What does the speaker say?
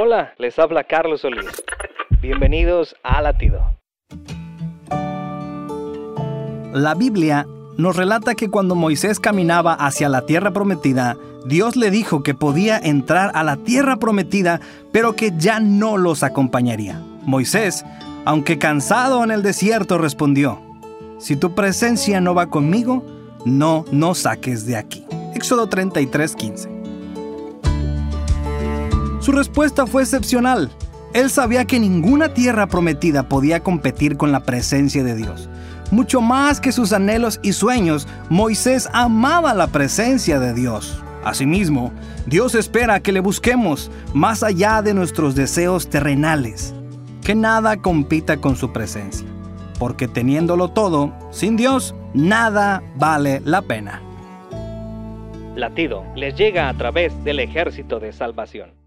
Hola, les habla Carlos Solís. Bienvenidos a Latido. La Biblia nos relata que cuando Moisés caminaba hacia la tierra prometida, Dios le dijo que podía entrar a la tierra prometida, pero que ya no los acompañaría. Moisés, aunque cansado en el desierto, respondió, Si tu presencia no va conmigo, no nos saques de aquí. Éxodo 33:15. Su respuesta fue excepcional. Él sabía que ninguna tierra prometida podía competir con la presencia de Dios. Mucho más que sus anhelos y sueños, Moisés amaba la presencia de Dios. Asimismo, Dios espera que le busquemos más allá de nuestros deseos terrenales, que nada compita con su presencia, porque teniéndolo todo, sin Dios, nada vale la pena. Latido les llega a través del ejército de salvación.